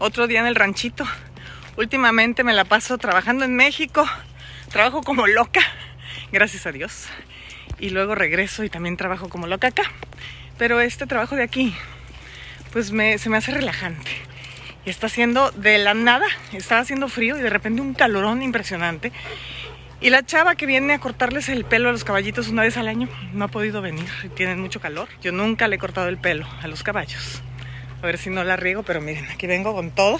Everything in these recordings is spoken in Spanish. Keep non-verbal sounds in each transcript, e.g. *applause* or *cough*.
otro día en el ranchito. Últimamente me la paso trabajando en México. Trabajo como loca, gracias a Dios. Y luego regreso y también trabajo como loca acá. Pero este trabajo de aquí, pues se me hace relajante. Y está haciendo de la nada, estaba haciendo frío y de repente un calorón impresionante. Y la chava que viene a cortarles el pelo a los caballitos una vez al año no ha podido venir tienen mucho calor. Yo nunca le he cortado el pelo a los caballos. A ver si no la riego, pero miren, aquí vengo con todo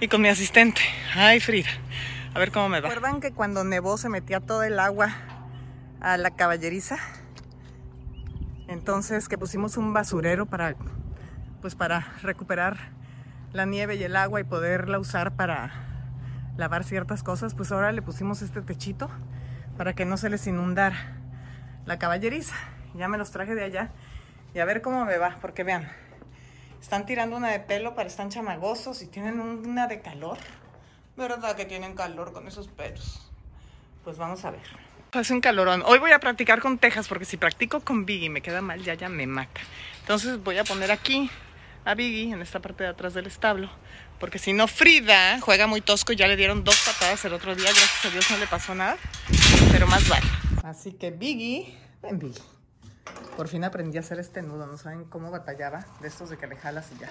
y con mi asistente. Ay, Frida. A ver cómo me va. ¿Recuerdan que cuando nevó se metía todo el agua a la caballeriza? Entonces que pusimos un basurero para pues para recuperar la nieve y el agua y poderla usar para lavar ciertas cosas, pues ahora le pusimos este techito para que no se les inundara la caballeriza. Ya me los traje de allá y a ver cómo me va, porque vean, están tirando una de pelo para están chamagosos y tienen una de calor. ¿Verdad que tienen calor con esos pelos? Pues vamos a ver. Hace un calorón. Hoy voy a practicar con tejas porque si practico con Biggie y me queda mal, ya ya me mata. Entonces voy a poner aquí a Biggie en esta parte de atrás del establo porque si no, Frida juega muy tosco y ya le dieron dos patadas el otro día. Gracias a Dios no le pasó nada. Pero más vale. Así que Biggie, ven Biggie. Por fin aprendí a hacer este nudo. No saben cómo batallaba de estos de que le jalas y ya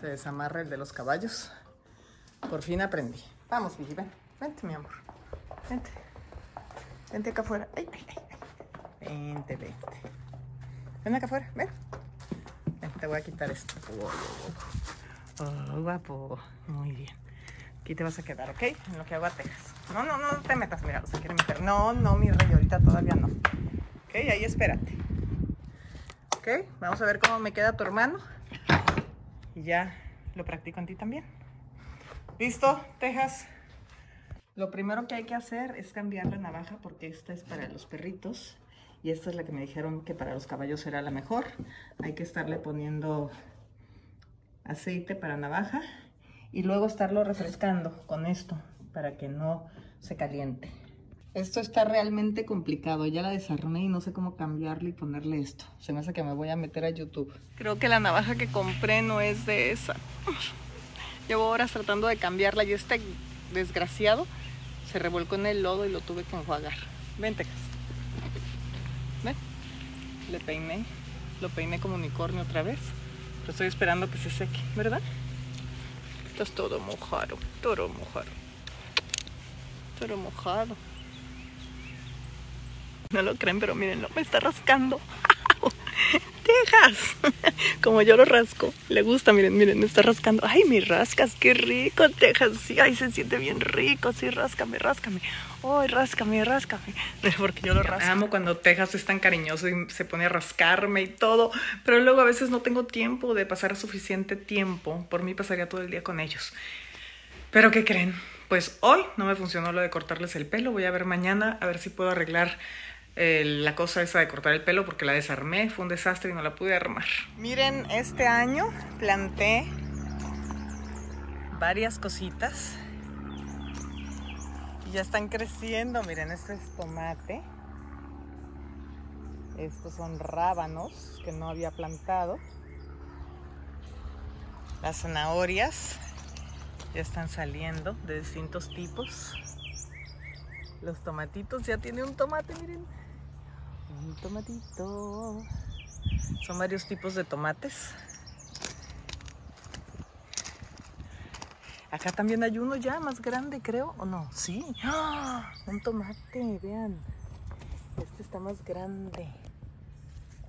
se desamarra el de los caballos. Por fin aprendí. Vamos, Biggie, ven. Vente, mi amor. Vente. Vente acá afuera. Vente, vente. Ven acá afuera, ven. ven te voy a quitar esto. Oh, guapo. Muy bien. Aquí te vas a quedar, ¿ok? En lo que hago a Texas. No, no, no te metas, mira, se quiere meter. No, no, mi rey, ahorita todavía no. Ok, ahí espérate. Ok, vamos a ver cómo me queda tu hermano. Y ya lo practico en ti también. ¿Listo, Texas? Lo primero que hay que hacer es cambiar la navaja porque esta es para los perritos. Y esta es la que me dijeron que para los caballos era la mejor. Hay que estarle poniendo aceite para navaja y luego estarlo refrescando con esto para que no se caliente. Esto está realmente complicado, ya la desarroné y no sé cómo cambiarle y ponerle esto. Se me hace que me voy a meter a YouTube. Creo que la navaja que compré no es de esa. Llevo horas tratando de cambiarla y este desgraciado se revolcó en el lodo y lo tuve que enjuagar. Vente, ¿Ven? Le peiné, lo peiné como unicornio otra vez. Pero estoy esperando que se seque, ¿verdad? Estás todo mojado, todo mojado. Todo mojado. No lo creen, pero mírenlo, me está rascando. *laughs* Texas. *laughs* Como yo lo rasco. Le gusta, miren, miren, me está rascando. Ay, me rascas, qué rico, Texas. Sí, ay, se siente bien rico. Sí, ráscame, ráscame. Ay, ráscame, ráscame. *laughs* Porque yo lo rasco. Amo cuando Texas es tan cariñoso y se pone a rascarme y todo. Pero luego a veces no tengo tiempo de pasar suficiente tiempo. Por mí pasaría todo el día con ellos. Pero ¿qué creen? Pues hoy no me funcionó lo de cortarles el pelo. Voy a ver mañana a ver si puedo arreglar la cosa esa de cortar el pelo porque la desarmé, fue un desastre y no la pude armar. Miren, este año planté varias cositas y ya están creciendo. Miren, este es tomate. Estos son rábanos que no había plantado. Las zanahorias ya están saliendo de distintos tipos. Los tomatitos, ya tiene un tomate, miren un tomatito. Son varios tipos de tomates. Acá también hay uno ya más grande, creo, ¿o no? Sí. ¡Ah! Un tomate, vean. Este está más grande.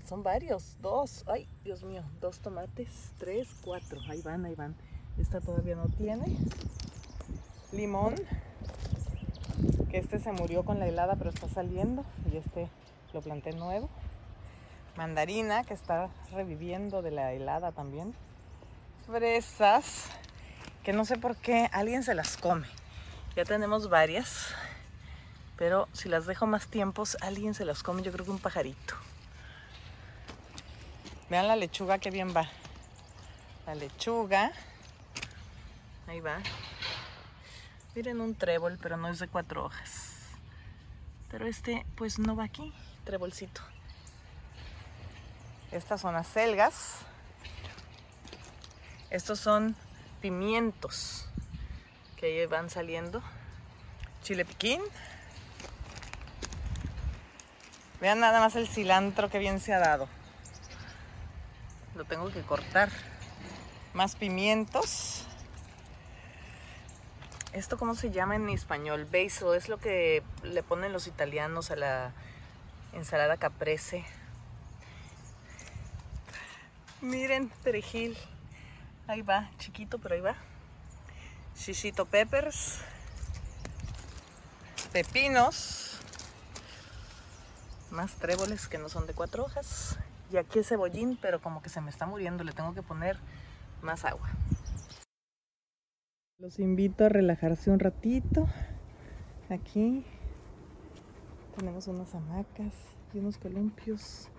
Son varios, dos. Ay, Dios mío, dos tomates, tres, cuatro. Ahí van, ahí van. Esta todavía no tiene. Limón, que este se murió con la helada, pero está saliendo. Y este lo planté nuevo. Mandarina que está reviviendo de la helada también. Fresas que no sé por qué alguien se las come. Ya tenemos varias, pero si las dejo más tiempos, alguien se las come. Yo creo que un pajarito. Vean la lechuga que bien va. La lechuga. Ahí va. Miren un trébol, pero no es de cuatro hojas. Pero este pues no va aquí trebolcito. Estas son acelgas. Estos son pimientos que van saliendo. Chile piquín. Vean nada más el cilantro que bien se ha dado. Lo tengo que cortar. Más pimientos. ¿Esto cómo se llama en español? Basil. Es lo que le ponen los italianos a la ensalada caprese. Miren, perejil. Ahí va, chiquito, pero ahí va. Shishito peppers. Pepinos. Más tréboles que no son de cuatro hojas. Y aquí es cebollín, pero como que se me está muriendo. Le tengo que poner más agua. Los invito a relajarse un ratito. Aquí tenemos unas hamacas y unos columpios.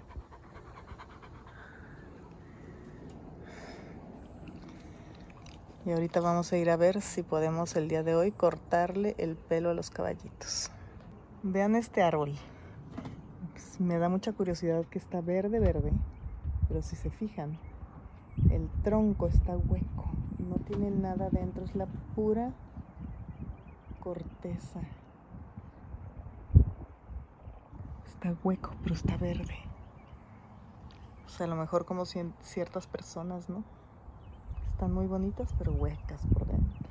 Y ahorita vamos a ir a ver si podemos el día de hoy cortarle el pelo a los caballitos. Vean este árbol. Pues, me da mucha curiosidad que está verde, verde. Pero si se fijan, el tronco está hueco. No tiene nada dentro. Es la pura corteza. Está hueco, pero está verde. O sea, a lo mejor como ciertas personas, ¿no? Están muy bonitas, pero huecas por dentro.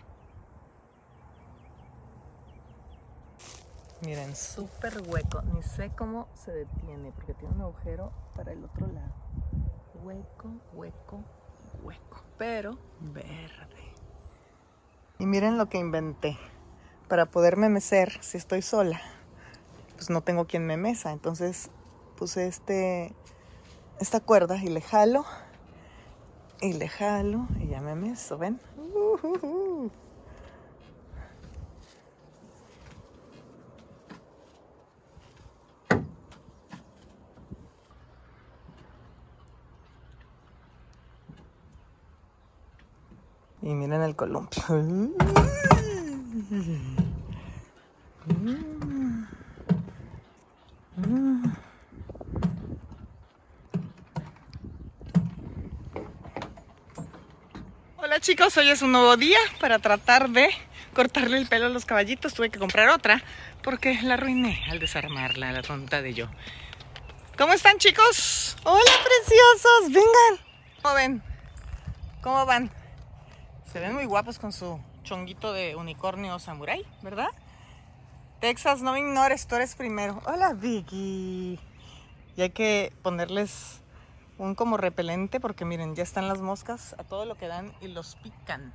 Miren, súper hueco. Ni sé cómo se detiene, porque tiene un agujero para el otro lado. Hueco, hueco, hueco. Pero verde. Y miren lo que inventé. Para poderme mecer, si estoy sola, pues no tengo quien me mesa. Entonces puse este, esta cuerda y le jalo y le jalo y ya me meso, ¿ven? Y miren el columpio. *laughs* chicos, hoy es un nuevo día para tratar de cortarle el pelo a los caballitos. Tuve que comprar otra porque la arruiné al desarmarla, la tonta de yo. ¿Cómo están chicos? Hola preciosos, vengan. ¿Cómo ven? ¿Cómo van? Se ven muy guapos con su chonguito de unicornio samurai, ¿verdad? Texas, no me ignores, tú eres primero. Hola Vicky. Y hay que ponerles un como repelente porque miren, ya están las moscas a todo lo que dan y los pican.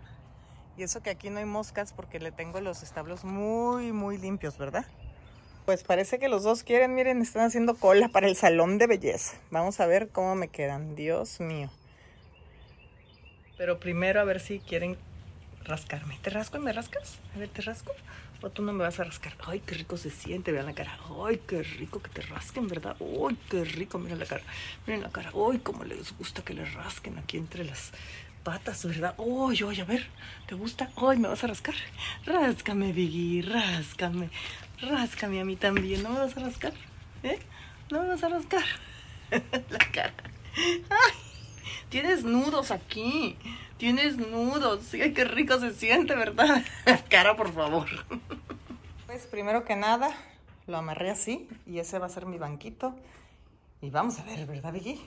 Y eso que aquí no hay moscas porque le tengo los establos muy, muy limpios, ¿verdad? Pues parece que los dos quieren, miren, están haciendo cola para el salón de belleza. Vamos a ver cómo me quedan, Dios mío. Pero primero a ver si quieren rascarme. ¿Te rasco y me rascas? A ver, ¿te rasco? O tú no me vas a rascar. Ay, qué rico se siente, vean la cara. Ay, qué rico que te rasquen, ¿verdad? Ay, qué rico, miren la cara. Miren la cara. Ay, cómo les gusta que les rasquen aquí entre las patas, ¿verdad? Ay, ay, a ver, ¿te gusta? Ay, ¿me vas a rascar? Ráscame, Biggie, ráscame. Ráscame a mí también. ¿No me vas a rascar? ¿Eh? ¿No me vas a rascar? *laughs* la cara. Ay, tienes nudos aquí. Tienes nudos. Ay, qué rico se siente, ¿verdad? *laughs* Cara, por favor. Pues primero que nada, lo amarré así y ese va a ser mi banquito. Y vamos a ver, ¿verdad, Vicky?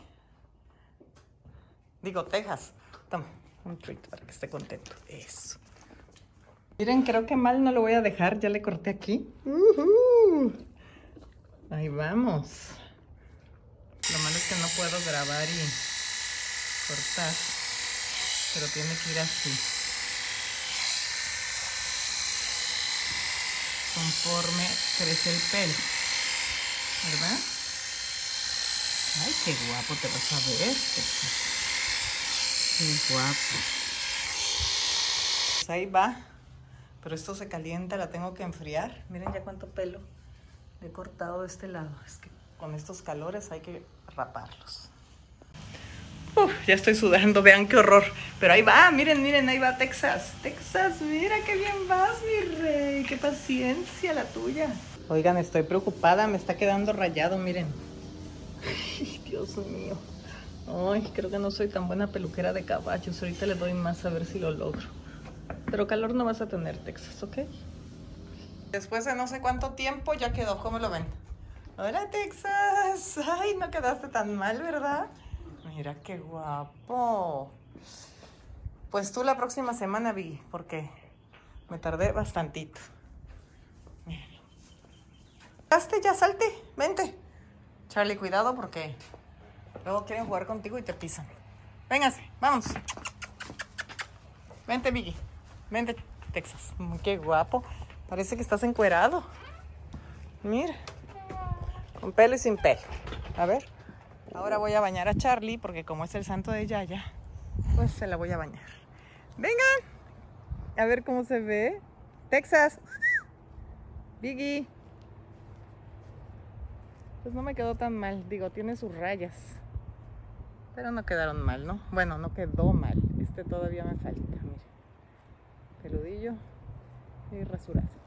Digo, Texas. Toma, un treat para que esté contento. Eso. Miren, creo que mal no lo voy a dejar. Ya le corté aquí. Ahí vamos. Lo malo es que no puedo grabar y cortar pero tiene que ir así. Conforme crece el pelo, ¿verdad? Ay, qué guapo te vas a ver. Qué guapo. Pues ahí va. Pero esto se calienta, la tengo que enfriar. Miren ya cuánto pelo he cortado de este lado. Es que con estos calores hay que raparlos ya estoy sudando, vean qué horror. Pero ahí va, miren, miren, ahí va Texas. Texas, mira qué bien vas, mi rey. Qué paciencia la tuya. Oigan, estoy preocupada, me está quedando rayado, miren. Ay, Dios mío. Ay, creo que no soy tan buena peluquera de caballos. Ahorita le doy más a ver si lo logro. Pero calor no vas a tener, Texas, ¿ok? Después de no sé cuánto tiempo ya quedó, ¿cómo lo ven? Hola, Texas. Ay, no quedaste tan mal, ¿verdad? Mira qué guapo. Pues tú la próxima semana vi, porque me tardé bastantito. Ya salte, vente. Charlie, cuidado porque luego quieren jugar contigo y te pisan. Véngase, vamos. Vente, Vicky. Vente, Texas. Qué guapo. Parece que estás encuerado. Mira. Con pelo y sin pelo. A ver. Ahora voy a bañar a Charlie porque como es el santo de Yaya, pues se la voy a bañar. Vengan. A ver cómo se ve. Texas. Biggie. Pues no me quedó tan mal. Digo, tiene sus rayas. Pero no quedaron mal, ¿no? Bueno, no quedó mal. Este todavía me falta, mire. Peludillo y rasurado.